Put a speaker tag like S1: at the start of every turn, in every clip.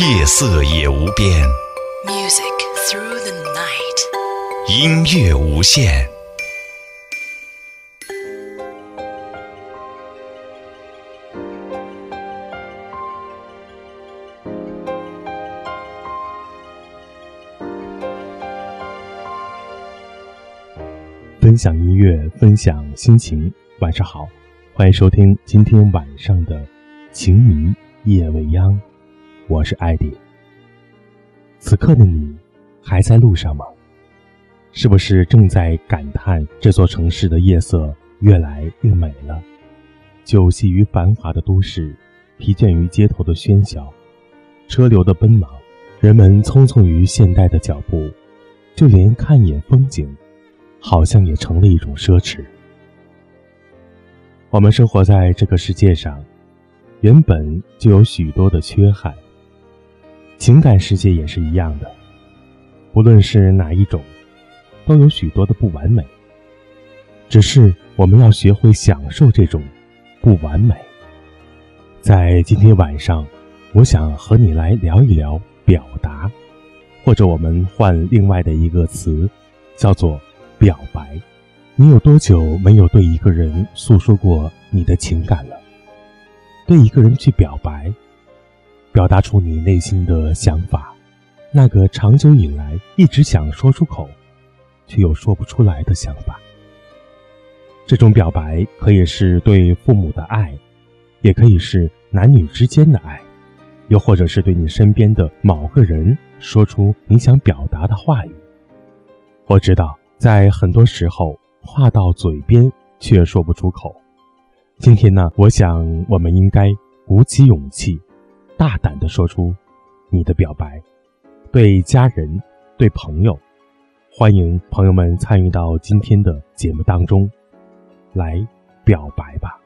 S1: 夜色也无边
S2: ，Music through the night。
S1: 音乐无限。
S3: 分享音乐，分享心情。晚上好，欢迎收听今天晚上的《情迷夜未央》，我是艾迪。此刻的你还在路上吗？是不是正在感叹这座城市的夜色越来越美了？久息于繁华的都市，疲倦于街头的喧嚣，车流的奔忙，人们匆匆于现代的脚步，就连看一眼风景。好像也成了一种奢侈。我们生活在这个世界上，原本就有许多的缺憾。情感世界也是一样的，不论是哪一种，都有许多的不完美。只是我们要学会享受这种不完美。在今天晚上，我想和你来聊一聊表达，或者我们换另外的一个词，叫做。表白，你有多久没有对一个人诉说过你的情感了？对一个人去表白，表达出你内心的想法，那个长久以来一直想说出口，却又说不出来的想法。这种表白可以是对父母的爱，也可以是男女之间的爱，又或者是对你身边的某个人说出你想表达的话语。我知道。在很多时候，话到嘴边却说不出口。今天呢，我想我们应该鼓起勇气，大胆地说出你的表白，对家人、对朋友。欢迎朋友们参与到今天的节目当中，来表白吧。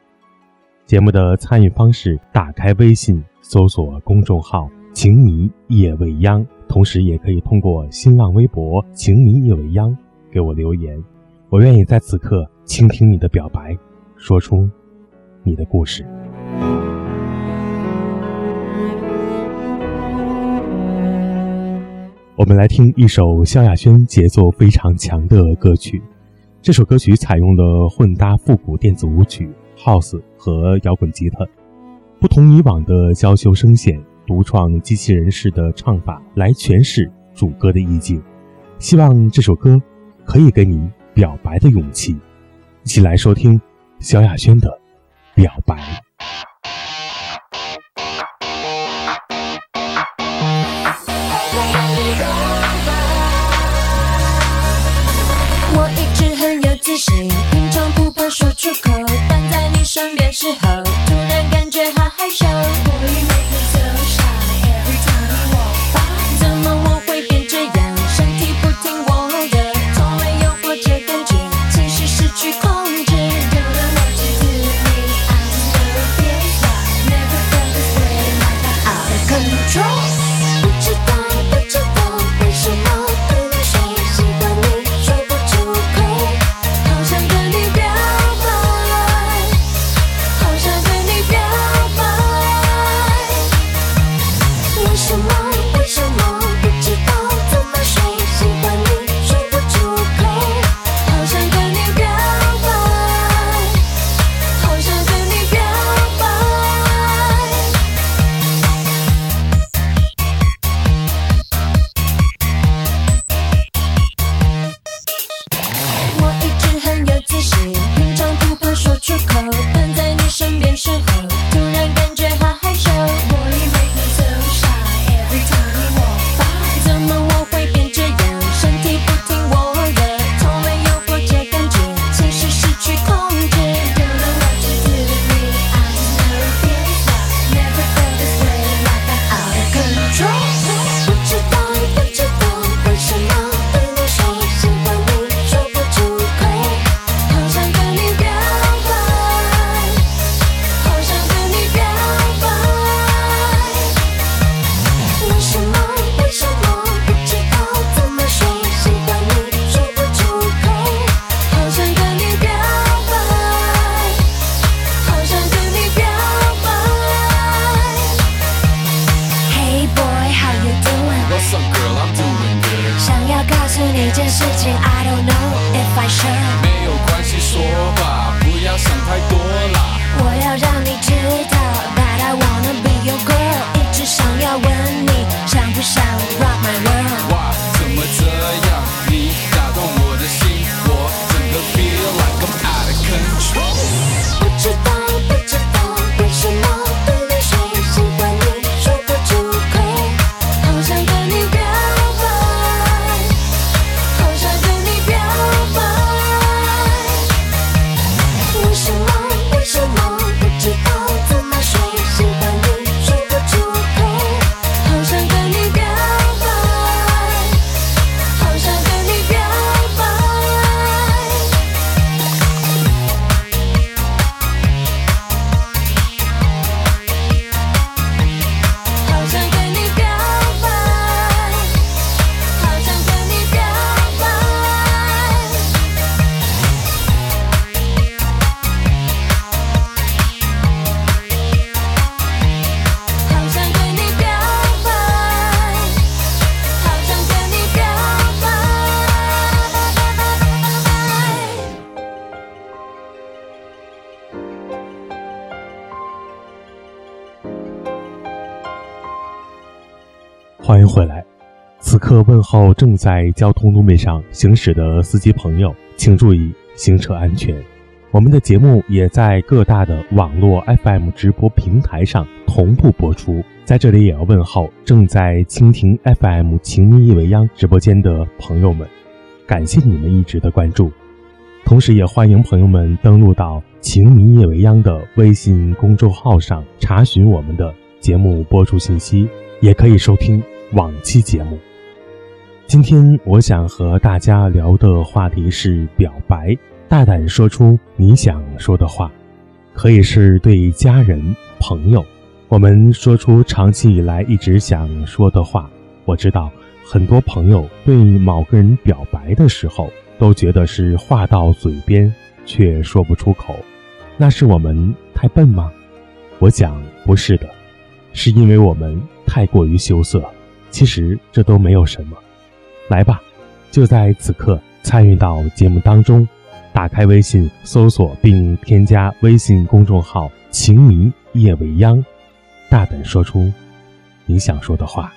S3: 节目的参与方式：打开微信，搜索公众号“情迷夜未央”，同时也可以通过新浪微博“情迷夜未央”。给我留言，我愿意在此刻倾听你的表白，说出你的故事。我们来听一首萧亚轩节奏非常强的歌曲。这首歌曲采用了混搭复古电子舞曲、house 和摇滚吉他，不同以往的娇羞声线，独创机器人式的唱法来诠释主歌的意境。希望这首歌。可以给你表白的勇气，一起来收听萧亚轩的《表白》。
S4: 很有自信，平常不怕说出口，但在你身边时候，突然感觉好害羞。
S3: 可问候正在交通路面上行驶的司机朋友，请注意行车安全。我们的节目也在各大的网络 FM 直播平台上同步播出。在这里也要问候正在蜻蜓 FM《情迷夜未央》直播间的朋友们，感谢你们一直的关注。同时，也欢迎朋友们登录到“情迷夜未央”的微信公众号上查询我们的节目播出信息，也可以收听往期节目。今天我想和大家聊的话题是表白，大胆说出你想说的话，可以是对家人、朋友，我们说出长期以来一直想说的话。我知道很多朋友对某个人表白的时候。都觉得是话到嘴边，却说不出口，那是我们太笨吗？我想不是的，是因为我们太过于羞涩。其实这都没有什么。来吧，就在此刻参与到节目当中，打开微信搜索并添加微信公众号“情迷夜未央”，大胆说出你想说的话。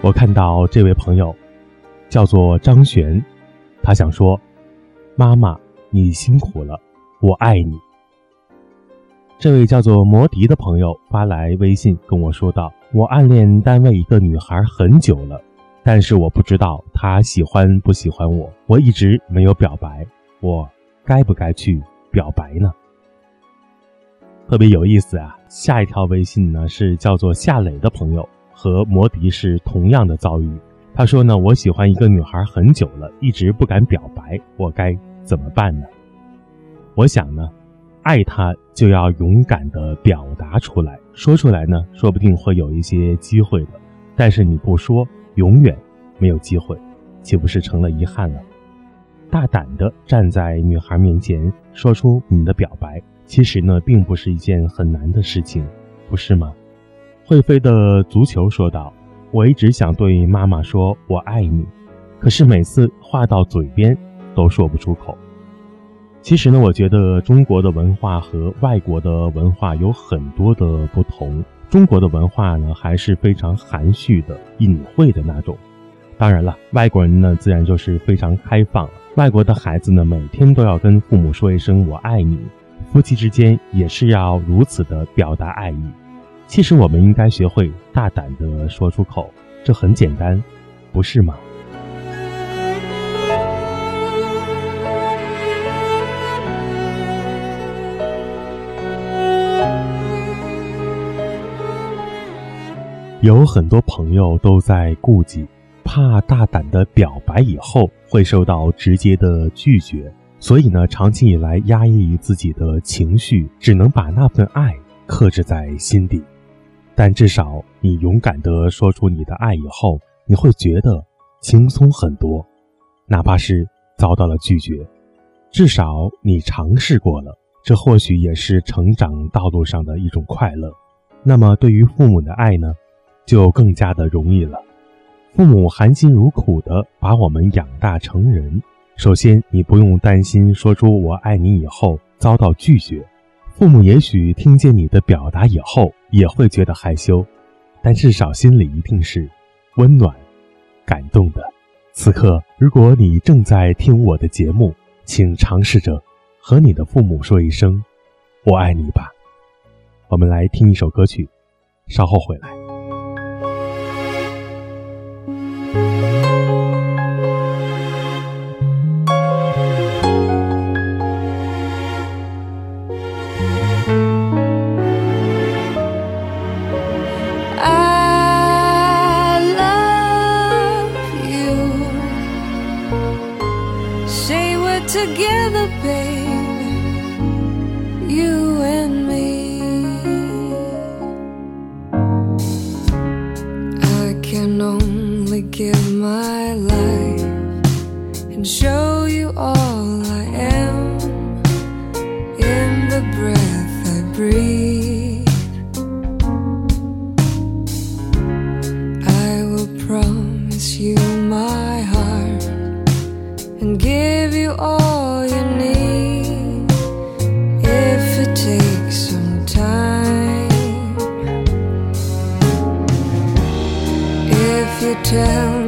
S3: 我看到这位朋友，叫做张璇，他想说：“妈妈，你辛苦了，我爱你。”这位叫做摩迪的朋友发来微信跟我说道：“我暗恋单位一个女孩很久了，但是我不知道她喜欢不喜欢我，我一直没有表白，我该不该去表白呢？”特别有意思啊！下一条微信呢是叫做夏磊的朋友。和摩迪是同样的遭遇。他说呢，我喜欢一个女孩很久了，一直不敢表白，我该怎么办呢？我想呢，爱他就要勇敢的表达出来，说出来呢，说不定会有一些机会的。但是你不说，永远没有机会，岂不是成了遗憾了？大胆的站在女孩面前说出你的表白，其实呢，并不是一件很难的事情，不是吗？会飞的足球说道：“我一直想对妈妈说我爱你，可是每次话到嘴边都说不出口。其实呢，我觉得中国的文化和外国的文化有很多的不同。中国的文化呢，还是非常含蓄的、隐晦的那种。当然了，外国人呢，自然就是非常开放。外国的孩子呢，每天都要跟父母说一声我爱你，夫妻之间也是要如此的表达爱意。”其实我们应该学会大胆的说出口，这很简单，不是吗？有很多朋友都在顾忌，怕大胆的表白以后会受到直接的拒绝，所以呢，长期以来压抑自己的情绪，只能把那份爱克制在心底。但至少你勇敢地说出你的爱以后，你会觉得轻松很多，哪怕是遭到了拒绝，至少你尝试过了，这或许也是成长道路上的一种快乐。那么对于父母的爱呢，就更加的容易了。父母含辛茹苦的把我们养大成人，首先你不用担心说出我爱你以后遭到拒绝。父母也许听见你的表达以后也会觉得害羞，但至少心里一定是温暖、感动的。此刻，如果你正在听我的节目，请尝试着和你的父母说一声“我爱你”吧。我们来听一首歌曲，稍后回来。
S5: you tell.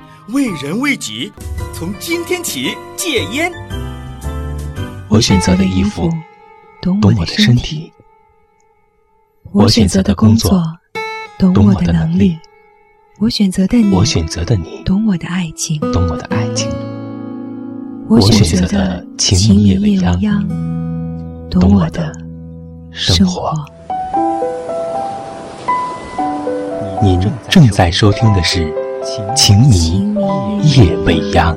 S6: 为人为己，从今天起戒烟。
S7: 我选择的衣服懂我的身体，我选择的工作懂我的能力，
S2: 我选择的你，
S7: 我选择的你
S2: 懂我的爱情，
S7: 懂我的爱情，
S2: 我
S7: 选择的情迷夜未央，懂我的生活。您正在收听的是《情迷夜未央》。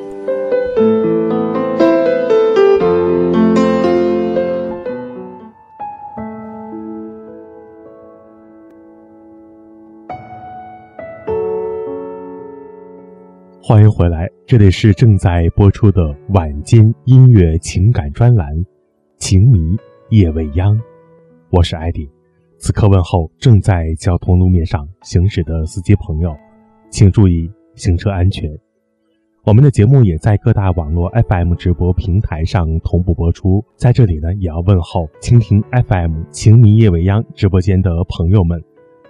S3: 欢迎回来，这里是正在播出的晚间音乐情感专栏《情迷夜未央》，我是艾迪。此刻问候正在交通路面上行驶的司机朋友，请注意行车安全。我们的节目也在各大网络 FM 直播平台上同步播出，在这里呢，也要问候蜻蜓 FM《情迷夜未央》直播间的朋友们，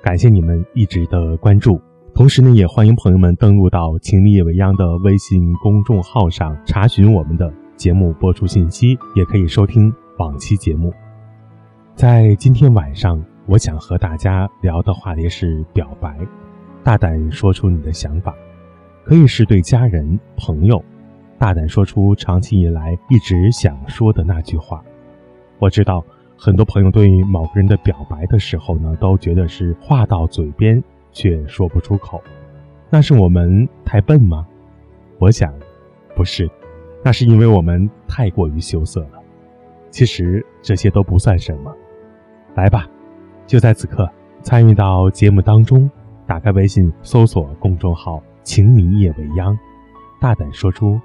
S3: 感谢你们一直的关注。同时呢，也欢迎朋友们登录到“情迷夜未央”的微信公众号上查询我们的节目播出信息，也可以收听往期节目。在今天晚上，我想和大家聊的话题是表白，大胆说出你的想法，可以是对家人、朋友，大胆说出长期以来一直想说的那句话。我知道很多朋友对某个人的表白的时候呢，都觉得是话到嘴边。却说不出口，那是我们太笨吗？我想，不是，那是因为我们太过于羞涩了。其实这些都不算什么。来吧，就在此刻，参与到节目当中，打开微信搜索公众号“情迷夜未央”，大胆说出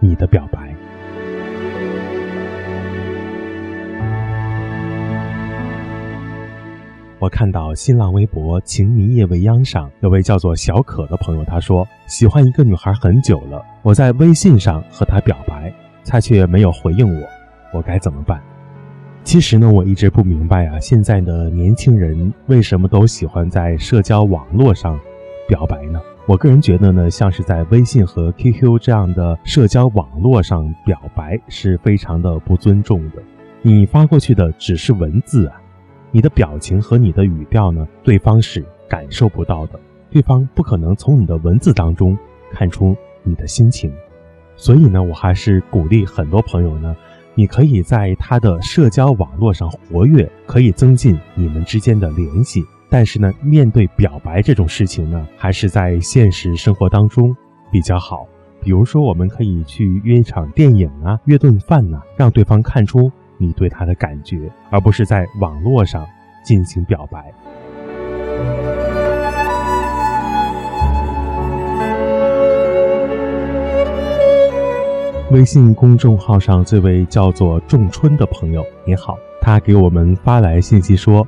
S3: 你的表白。我看到新浪微博“情迷夜未央”上有位叫做小可的朋友，他说喜欢一个女孩很久了，我在微信上和她表白，她却没有回应我，我该怎么办？其实呢，我一直不明白啊，现在的年轻人为什么都喜欢在社交网络上表白呢？我个人觉得呢，像是在微信和 QQ 这样的社交网络上表白是非常的不尊重的，你发过去的只是文字啊。你的表情和你的语调呢，对方是感受不到的，对方不可能从你的文字当中看出你的心情，所以呢，我还是鼓励很多朋友呢，你可以在他的社交网络上活跃，可以增进你们之间的联系，但是呢，面对表白这种事情呢，还是在现实生活当中比较好。比如说，我们可以去约一场电影啊，约顿饭呐，让对方看出。你对他的感觉，而不是在网络上进行表白。微信公众号上这位叫做仲春的朋友，你好，他给我们发来信息说：“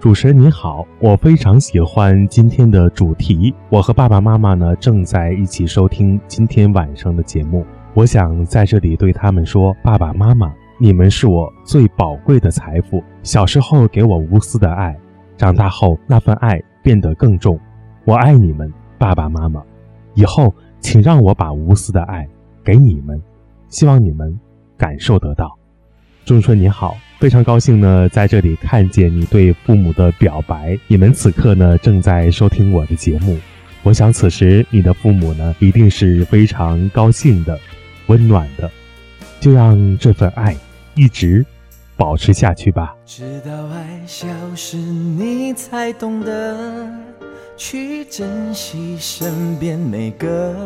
S3: 主持人你好，我非常喜欢今天的主题，我和爸爸妈妈呢正在一起收听今天晚上的节目，我想在这里对他们说，爸爸妈妈。”你们是我最宝贵的财富。小时候给我无私的爱，长大后那份爱变得更重。我爱你们，爸爸妈妈。以后请让我把无私的爱给你们，希望你们感受得到。仲春你好，非常高兴呢，在这里看见你对父母的表白。你们此刻呢正在收听我的节目，我想此时你的父母呢一定是非常高兴的，温暖的。就让这份爱。一直保持下去吧。
S8: 直到爱消失，你才懂得去珍惜身边每个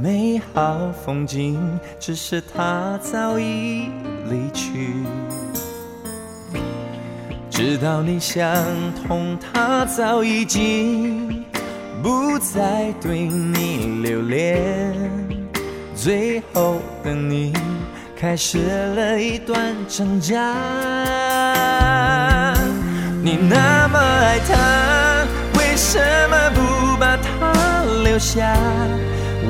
S8: 美好风景。只是他早已离去，直到你想通，他早已经不再对你留恋。最后的你。开始了一段挣扎。你那么爱他，为什么不把他留下？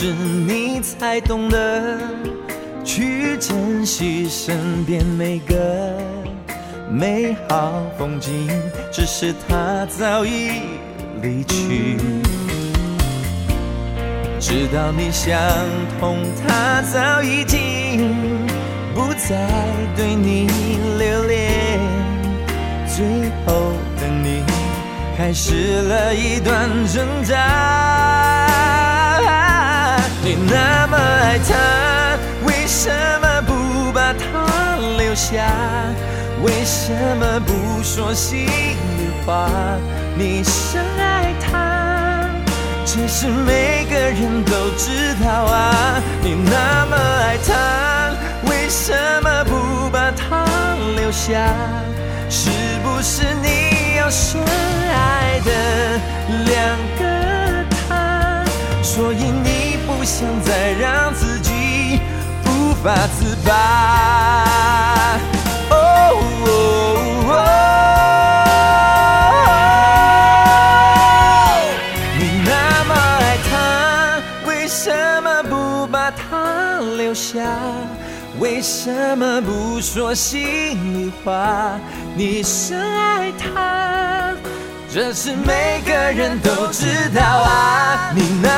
S8: 是，你才懂得去珍惜身边每个美好风景。只是他早已离去，直到你想通，他早已经不再对你留恋。最后的你开始了一段挣扎。你那么爱他，为什么不把他留下？为什么不说心里话？你深爱他，这是每个人都知道啊。你那么爱他，为什么不把他留下？是不是你要深爱的两个他？所以你。不想再让自己无法自拔。哦你那么爱他，为什么不把他留下？为什么不说心里话？你深爱他，这是每个人都知道啊。你那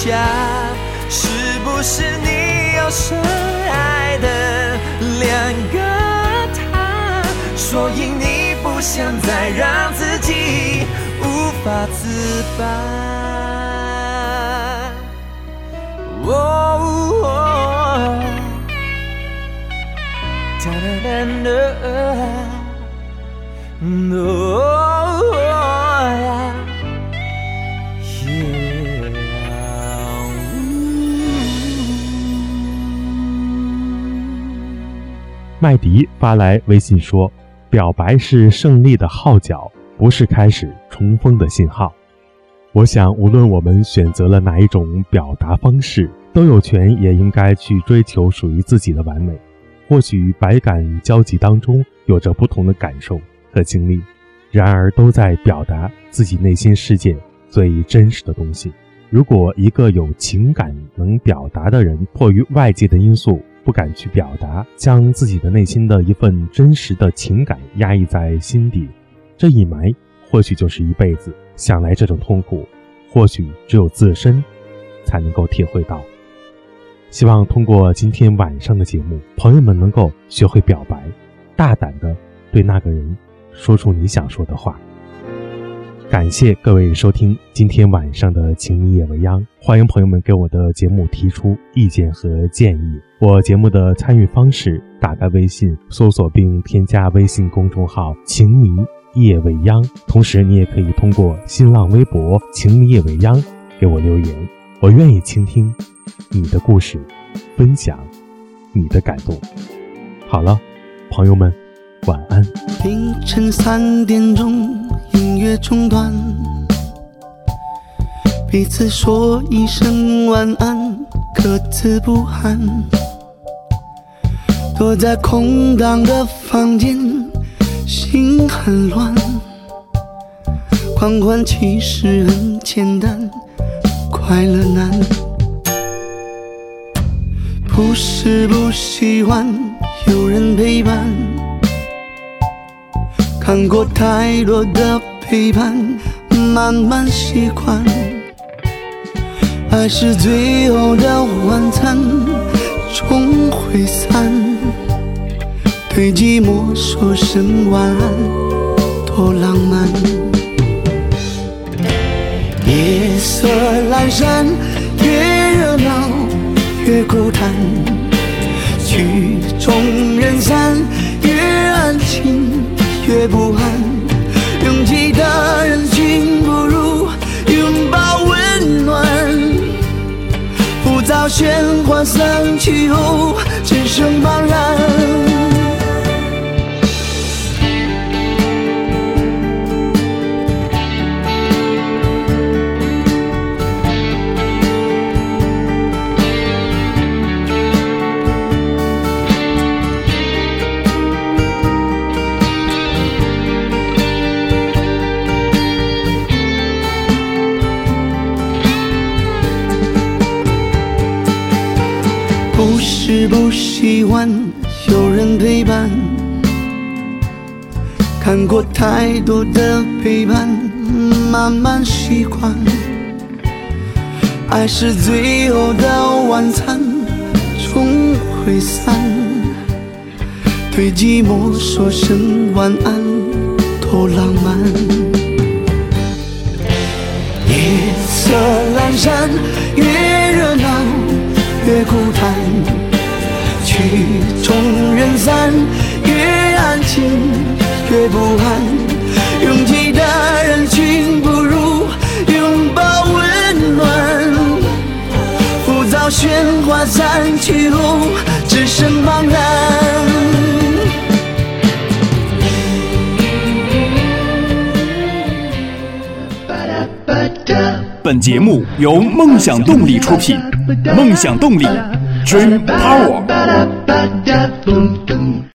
S8: 下？是不是你有深爱的两个他？所以你不想再让自己无法自拔。哦哦哒哒哒哒哦
S3: 麦迪发来微信说：“表白是胜利的号角，不是开始冲锋的信号。”我想，无论我们选择了哪一种表达方式，都有权也应该去追求属于自己的完美。或许百感交集当中有着不同的感受和经历，然而都在表达自己内心世界最真实的东西。如果一个有情感能表达的人，迫于外界的因素不敢去表达，将自己的内心的一份真实的情感压抑在心底，这一埋或许就是一辈子。想来这种痛苦，或许只有自身才能够体会到。希望通过今天晚上的节目，朋友们能够学会表白，大胆的对那个人说出你想说的话。感谢各位收听今天晚上的《情迷夜未央》，欢迎朋友们给我的节目提出意见和建议。我节目的参与方式：打开微信，搜索并添加微信公众号“情迷夜未央”，同时你也可以通过新浪微博“情迷夜未央”给我留言，我愿意倾听你的故事，分享你的感动。好了，朋友们，晚安。
S9: 凌晨三点钟，音乐中断，彼此说一声晚安，各自不寒。躲在空荡的房间，心很乱。狂欢其实很简单，快乐难。不是不喜欢有人陪伴。看过太多的陪伴，慢慢习惯。爱是最后的晚餐，终会散。对寂寞说声晚安，多浪漫。夜色阑珊，越热闹越孤单，曲终人散，越安静越不安。喧哗散去后，只剩茫然。不喜欢有人陪伴，看过太多的陪伴，慢慢习惯。爱是最后的晚餐，终会散。对寂寞说声晚安，多浪漫。夜色阑珊，越热闹越孤单，曲终人散，越安静越不安。拥挤的人群不如拥抱温暖，浮躁喧哗散去后，只剩茫然。
S10: 本节目由梦想动力出品，梦想动力，Dream Power。